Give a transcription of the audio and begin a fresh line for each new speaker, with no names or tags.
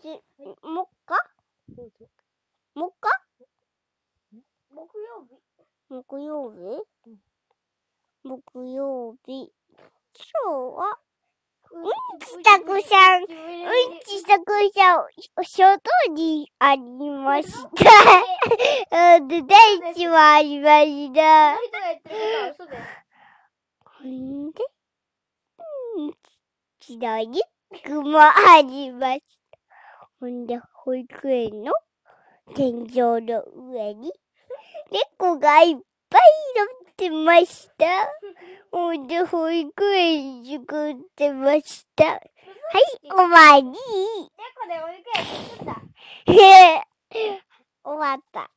ち、もっか？もっか？
木曜日。
木曜日？
うん
木曜日。今日は、
うん
ちたくさんうんちしたくさん、外にありました。うんで、大地もありました。ほんで、うんちのに雲ありました。ほんで、保育園の天井の上に猫がいっぱい乗ってました。ほんで、保育園作ってました。はい、お前に、
猫でお肉屋作った。
へ え終わった。